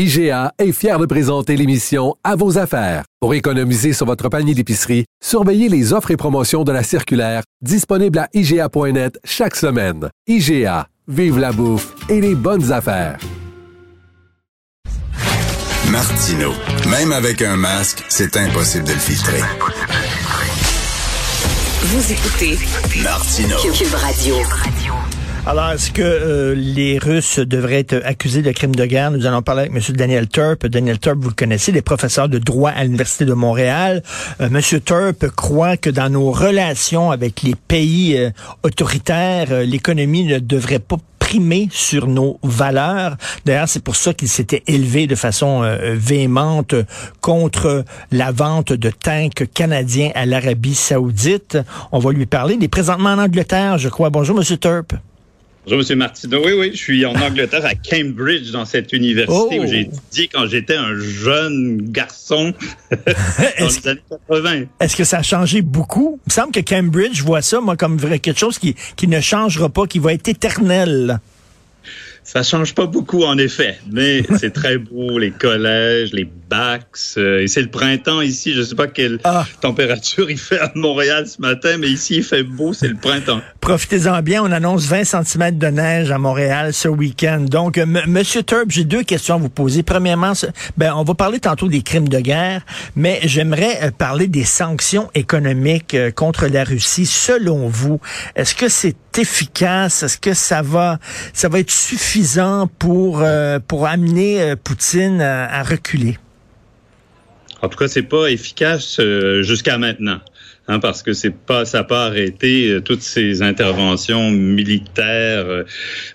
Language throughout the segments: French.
IGA est fier de présenter l'émission À vos affaires. Pour économiser sur votre panier d'épicerie, surveillez les offres et promotions de la circulaire disponible à IGA.net chaque semaine. IGA, vive la bouffe et les bonnes affaires. Martino, même avec un masque, c'est impossible de le filtrer. Vous écoutez Martino. Cube Radio. Alors, est-ce que euh, les Russes devraient être accusés de crimes de guerre? Nous allons parler avec M. Daniel Turp. Daniel Turp, vous le connaissez, il est professeur de droit à l'Université de Montréal. Euh, M. Turp croit que dans nos relations avec les pays euh, autoritaires, euh, l'économie ne devrait pas primer sur nos valeurs. D'ailleurs, c'est pour ça qu'il s'était élevé de façon euh, véhémente contre la vente de tanks canadiens à l'Arabie saoudite. On va lui parler. Il est présentement en Angleterre, je crois. Bonjour, M. Turp. Bonjour, M. Martineau. Oui, oui, je suis en Angleterre, à Cambridge, dans cette université Oh. où j'ai étudié quand j'étais un jeune garçon dans Est-ce- les années 80. Est-ce que ça a changé beaucoup? Il me semble que Cambridge, je vois ça, moi, comme vrai, quelque chose qui, qui ne changera pas, qui va être éternel. Ça change pas beaucoup, en effet, mais c'est très beau, les collèges, les bacs, euh, et c'est le printemps ici. Je sais pas quelle Ah. température il fait à Montréal ce matin, mais ici, il fait beau, c'est le printemps. Profitez-en bien. On annonce 20 cm de neige à Montréal ce week-end. Donc, euh, M- Monsieur Turp, j'ai deux questions à vous poser. Premièrement, ben, on va parler tantôt des crimes de guerre, mais j'aimerais euh, parler des sanctions économiques euh, contre la Russie. Selon vous, est-ce que c'est efficace? Est-ce que ça va, ça va être suffisant pour, euh, pour amener euh, Poutine à, reculer? En tout cas, c'est pas efficace euh, jusqu'à maintenant. Hein, parce que c'est pas, ça n'a pas arrêté euh, toutes ces interventions militaires, euh,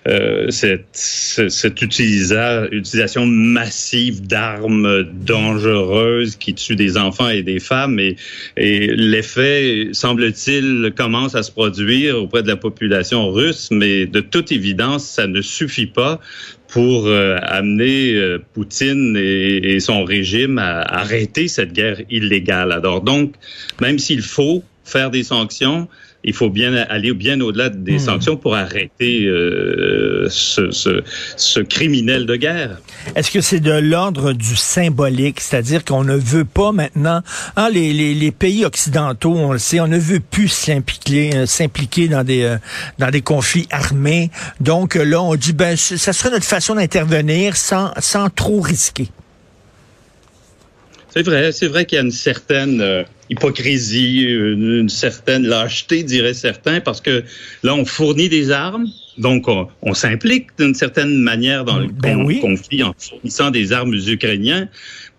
euh, cette, ce- cette utilisa- utilisation massive d'armes dangereuses qui tuent des enfants et des femmes. Et, et l'effet, semble-t-il, commence à se produire auprès de la population russe, mais de toute évidence, ça ne suffit pas pour euh, amener euh, Poutine et, et son régime à arrêter cette guerre illégale. Alors donc, même s'il faut faire des sanctions, il faut bien aller bien au-delà des Hmm. sanctions pour arrêter euh, ce, ce, ce criminel de guerre. Est-ce que c'est de l'ordre du symbolique, c'est-à-dire qu'on ne veut pas maintenant, hein, les, les, les pays occidentaux, on le sait, on ne veut plus s'impliquer, euh, s'impliquer dans des euh, dans des conflits armés. Donc là, on dit ben ça serait notre façon d'intervenir sans sans trop risquer. C'est vrai, c'est vrai qu'il y a une certaine hypocrisie, une, une certaine lâcheté, diraient certains, parce que là, on fournit des armes, donc on, on s'implique d'une certaine manière dans le Ben con- oui. conflit en fournissant des armes aux Ukrainiens,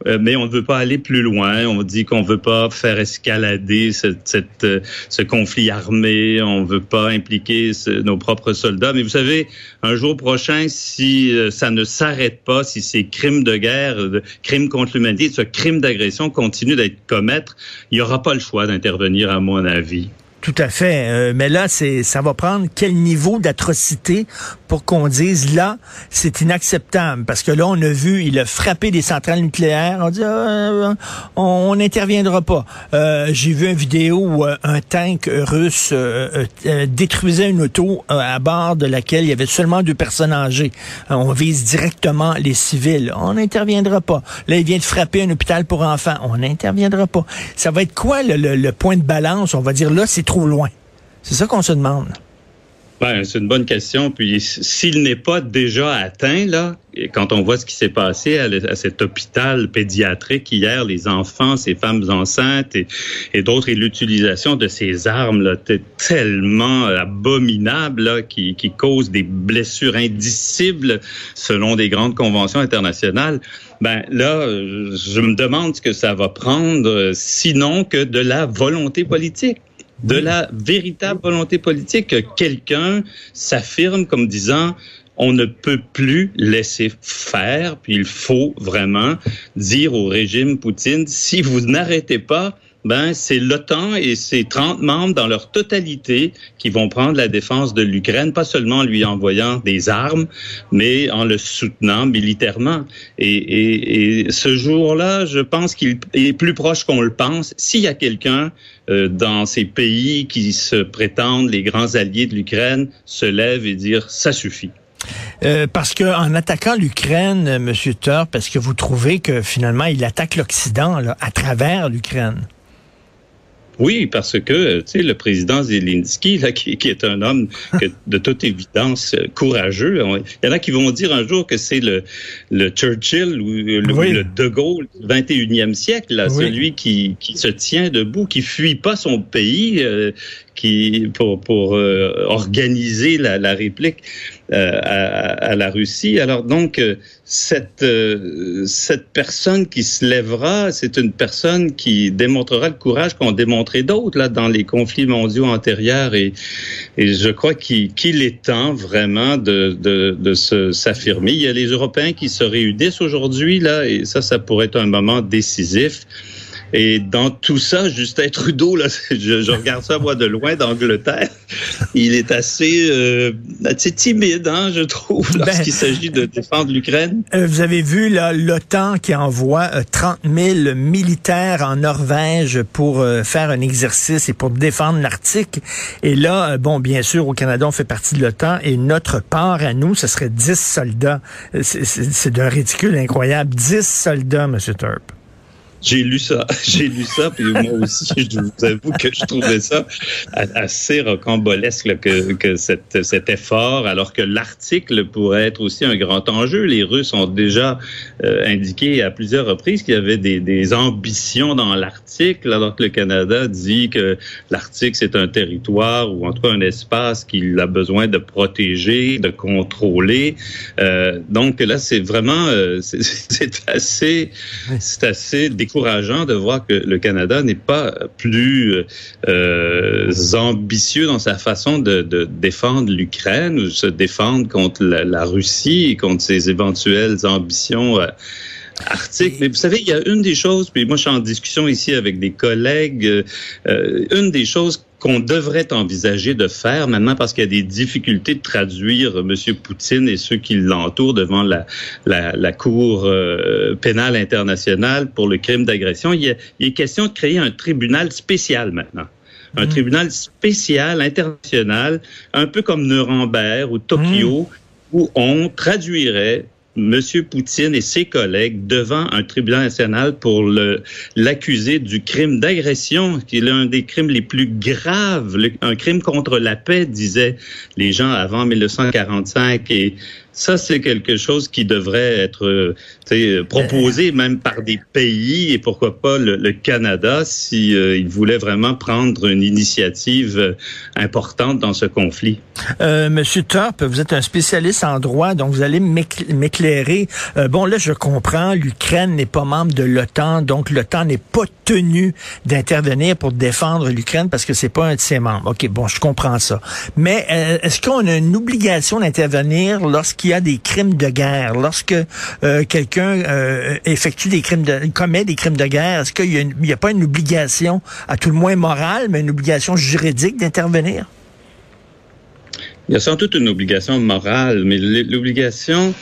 euh, mais on ne veut pas aller plus loin. On dit qu'on ne veut pas faire escalader cette, euh, ce conflit armé, on ne veut pas impliquer ce- nos propres soldats. Mais vous savez, un jour prochain, si euh, ça ne s'arrête pas, si ces crimes de guerre, crimes contre l'humanité, ce crime d'agression continue d'être commettre, il n'y aura pas le choix d'intervenir, à mon avis. Tout à fait. Euh, mais là, c'est ça va prendre quel niveau d'atrocité pour qu'on dise là, c'est inacceptable? Parce que là, on a vu, il a frappé des centrales nucléaires. On dit, euh, on n'interviendra pas. Euh, J'ai vu une vidéo où euh, un tank russe euh, euh, détruisait une auto à bord de laquelle il y avait seulement deux personnes âgées. On vise directement les civils. On n'interviendra pas. Là, il vient de frapper un hôpital pour enfants. On n'interviendra pas. Ça va être quoi le, le- le point de balance? On va dire là, c'est trop C'est ça qu'on se demande. Ben, c'est une bonne question. Puis s'il n'est pas déjà atteint, là, quand on voit ce qui s'est passé à, cet hôpital pédiatrique hier, les enfants, ces femmes enceintes et, d'autres, et l'utilisation de ces armes là, tellement abominables qui, qui causent des blessures indicibles selon des grandes conventions internationales. Ben là, je me demande ce que ça va prendre, euh, sinon que de la volonté politique de la véritable volonté politique. Que quelqu'un s'affirme comme disant on ne peut plus laisser faire, puis il faut vraiment dire au régime Poutine, si vous n'arrêtez pas, ben c'est l'OTAN et ses 30 membres dans leur totalité qui vont prendre la défense de l'Ukraine, pas seulement en lui envoyant des armes, mais en le soutenant militairement. Et, et, et ce jour-là, je pense qu'il est plus proche qu'on le pense. S'il y a quelqu'un euh, dans ces pays qui se prétendent les grands alliés de l'Ukraine, se lève et dire ça suffit. Euh, parce que en attaquant l'Ukraine, euh, Monsieur Thor, parce que vous trouvez que finalement il attaque l'Occident à travers l'Ukraine? Oui, parce que tu sais le président Zelensky là, qui, qui est un homme que, de toute évidence euh, courageux. Il y en a qui vont dire un jour que c'est le, le Churchill ou le, le, De Gaulle du 21e siècle, là, celui qui, qui se tient debout, qui fuit pas son pays, euh, qui pour pour euh, organiser la, la réplique euh, à, à, la Russie. Alors donc euh, cette cette personne qui se lèvera, c'est une personne qui démontrera le courage qu'ont démontré d'autres là dans les conflits mondiaux antérieurs et et je crois qu'il est temps vraiment de de, de s'affirmer. Il y a les Européens qui se réunissent aujourd'hui là et ça ça pourrait être un moment décisif. Et dans tout ça, Justin Trudeau, là, je, je regarde ça moi de loin d'Angleterre, il est assez, euh, assez timide, hein, je trouve, ben, lorsqu'il ben, s'agit de défendre l'Ukraine. Euh, vous avez vu l'OTAN qui envoie euh, 30 000 militaires en Norvège pour euh, faire un exercice et pour défendre l'Arctique. Et là, euh, bon, bien sûr, au Canada, on fait partie de l'OTAN et notre part à nous, ce serait 10 soldats. C'est d'un ridicule incroyable. 10 soldats, M. Turp. J'ai lu ça, j'ai lu ça, puis moi aussi, je vous avoue que je trouvais ça assez rocambolesque que, que cette, cet effort, alors que l'article pourrait être aussi un grand enjeu. Les Russes ont déjà euh, indiqué à plusieurs reprises qu'il y avait des, des ambitions dans l'article, alors que le Canada dit que l'article c'est un territoire ou en tout cas un espace qu'il a besoin de protéger, de contrôler. Euh, donc là, c'est vraiment, euh, c'est assez, c'est assez décourageant de voir que le Canada n'est pas plus euh, ambitieux dans sa façon de, défendre l'Ukraine ou se défendre contre la, la, Russie et contre ses éventuelles ambitions. Euh, article. Mais vous savez, il y a une des choses, puis moi je suis en discussion ici avec des collègues, euh, une des choses qu'on devrait envisager de faire maintenant parce qu'il y a des difficultés de traduire M. Poutine et ceux qui l'entourent devant la, la, la Cour euh, pénale internationale pour le crime d'agression. Il, il, est question de créer un tribunal spécial maintenant. Un mmh. tribunal spécial international, un peu comme Nuremberg ou Tokyo, mmh. où on traduirait M. Poutine et ses collègues devant un tribunal national pour l'accuser du crime d'agression, qui est l'un des crimes les plus graves, un crime contre la paix, disaient les gens avant 1945. Et ça, c'est quelque chose qui devrait être euh, proposé même par des pays et pourquoi pas le, le Canada si euh, il voulait vraiment prendre une initiative euh, importante dans ce conflit. Euh, Monsieur Torp, vous êtes un spécialiste en droit, donc vous allez m'éclairer. Euh, bon, là, je comprends, l'Ukraine n'est pas membre de l'OTAN, donc l'OTAN n'est pas tenu d'intervenir pour défendre l'Ukraine parce que c'est pas un de ses membres. Ok, bon, je comprends ça. Mais euh, est-ce qu'on a une obligation d'intervenir lorsqu'il y a des crimes de guerre, lorsque euh, quelqu'un euh, effectue des crimes de, commet des crimes de guerre, est-ce qu'il n'y a, pas une obligation, à tout le moins morale, mais une obligation juridique d'intervenir? Il y a sans doute une obligation morale, mais l'obligation,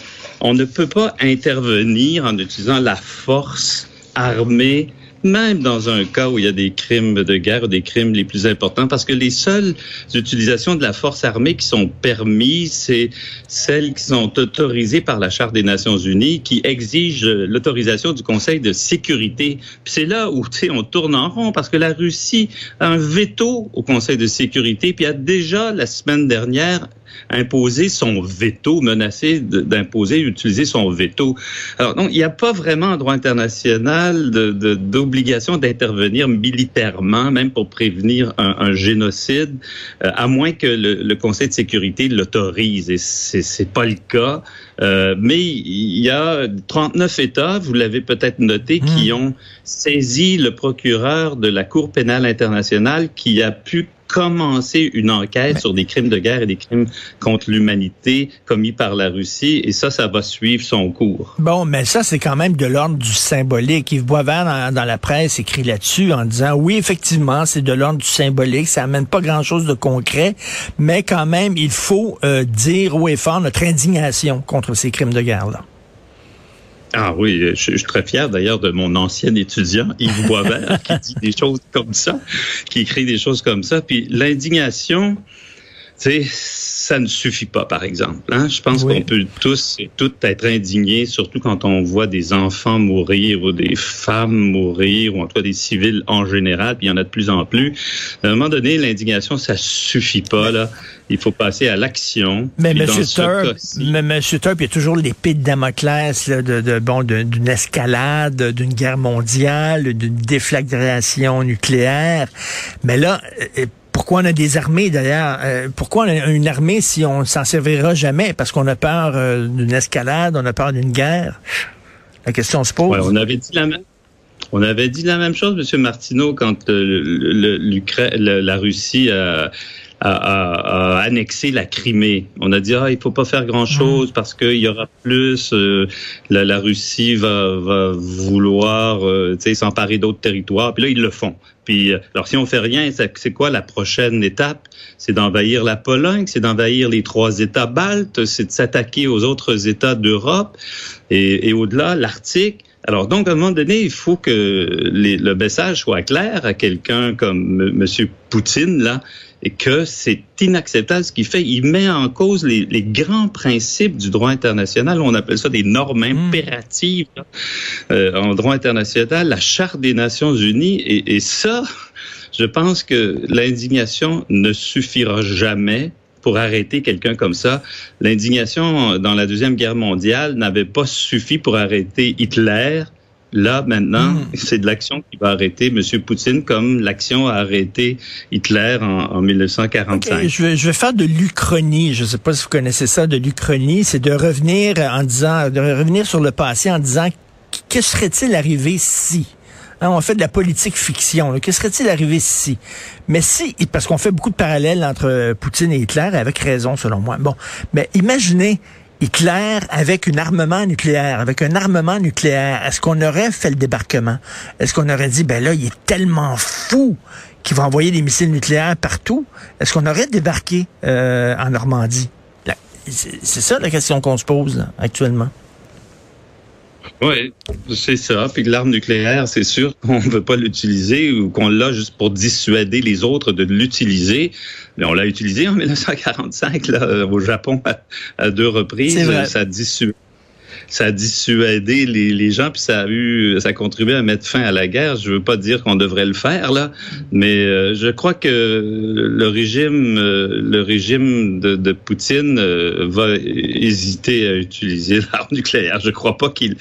on ne peut pas intervenir en utilisant la force armée même dans un cas où il y a des crimes de guerre des crimes les plus importants, parce que les seules utilisations de la force armée qui sont permises, c'est celles qui sont autorisées par la Charte des Nations Unies, qui exigent l'autorisation du Conseil de sécurité. Puis c'est là où on tourne en rond, parce que la Russie a un veto au Conseil de sécurité, puis a déjà la semaine dernière imposer son veto, menacer d'imposer, d'utiliser son veto. Alors, donc, il n'y a pas vraiment en droit international d'obligation de, d'intervenir militairement, même pour prévenir un, un génocide, euh, à moins que le, le, Conseil de sécurité l'autorise. Et c'est pas le cas. Euh, mais il y a 39 États, vous l'avez peut-être noté, qui Hmm. ont saisi le procureur de la Cour pénale internationale qui a pu commencer une enquête sur des crimes de guerre et des crimes contre l'humanité commis par la Russie. Et ça, ça va suivre son cours. Bon, mais ça, c'est quand même de l'ordre du symbolique. Yves Boisvert, dans, dans la presse, écrit là-dessus en disant, oui, effectivement, c'est de l'ordre du symbolique, ça amène pas grand-chose de concret, mais quand même, il faut euh, dire haut et fort notre indignation contre ces crimes de guerre-là. Ah oui, je, je suis très fier d'ailleurs de mon ancien étudiant, Yves Boisvert, qui dit des choses comme ça, qui écrit des choses comme ça. Puis l'indignation, tu sais, ça ne suffit pas, par exemple. Hein? Je pense Oui. qu'on peut tous et toutes être indignés, surtout quand on voit des enfants mourir ou des femmes mourir, ou en tout cas des civils en général, puis il y en a de plus en plus. À un moment donné, l'indignation, ça suffit pas, là. Il faut passer à l'action. Mais M. Turp, il y a toujours l'épée de Damoclès là, de, de, bon, d'une escalade, d'une guerre mondiale, d'une déflagration nucléaire. Mais là, euh, pourquoi on a des armées d'ailleurs? Euh, pourquoi on a une armée si on s'en servira jamais? Parce qu'on a peur euh, d'une escalade, on a peur d'une guerre? La question se pose. Ouais, on avait dit la même. On avait dit la même chose, Monsieur Martineau, quand euh, le- le- l'Ukra- le- la Russie a, a- a- a annexé la Crimée. On a dit ah il faut pas faire grand chose parce qu'il y aura plus. euh, la, la Russie va, va vouloir euh, s'emparer d'autres territoires. Puis là ils le font. Puis euh, alors si on fait rien, c'est quoi la prochaine étape? C'est d'envahir la Pologne, c'est d'envahir les trois États baltes, c'est de s'attaquer aux autres États d'Europe et, et au-delà l'Arctique. Alors donc à un moment donné, il faut que les- le message soit clair à quelqu'un comme M. Poutine là et que c'est inacceptable ce qu'il fait. Il met en cause les, les grands principes du droit international. On appelle ça des normes impératives là, euh, en droit international, la Charte des Nations Unies. Et, et ça, je pense que l'indignation ne suffira jamais pour arrêter quelqu'un comme ça. L'indignation dans la Deuxième Guerre mondiale n'avait pas suffi pour arrêter Hitler. Là, maintenant, Mm. c'est de l'action qui va arrêter M. Poutine, comme l'action a arrêté Hitler en, en 1945. Ok, je, vais, je vais faire de l'Uchronie. Je ne sais pas si vous connaissez ça, de l'Uchronie. C'est de revenir en disant, de revenir sur le passé en disant, que serait-il arrivé si? Hein, on fait de la politique fiction. là. Que serait-il arrivé si? Mais si, parce qu'on fait beaucoup de parallèles entre euh, Poutine et Hitler, avec raison selon moi. Bon, mais imaginez Hitler avec un armement nucléaire, avec un armement nucléaire. Est-ce qu'on aurait fait le débarquement? Est-ce qu'on aurait dit, ben là, il est tellement fou qu'il va envoyer des missiles nucléaires partout? Est-ce qu'on aurait débarqué euh, en Normandie? C'est ça la question qu'on se pose actuellement. Oui, c'est ça. Puis l'arme nucléaire, c'est sûr qu'on ne veut pas l'utiliser ou qu'on l'a juste pour dissuader les autres de l'utiliser. Mais on l'a utilisé en 1945 là, au Japon à, à deux reprises. Ça a dissuadé. Ça a dissuadé les, gens, puis ça a eu, ça a contribué à mettre fin à la guerre. Je veux pas dire qu'on devrait le faire là, mais euh, je crois que le régime, euh, le régime de, de Poutine euh, va hésiter à utiliser l'arme nucléaire. Je crois pas qu'il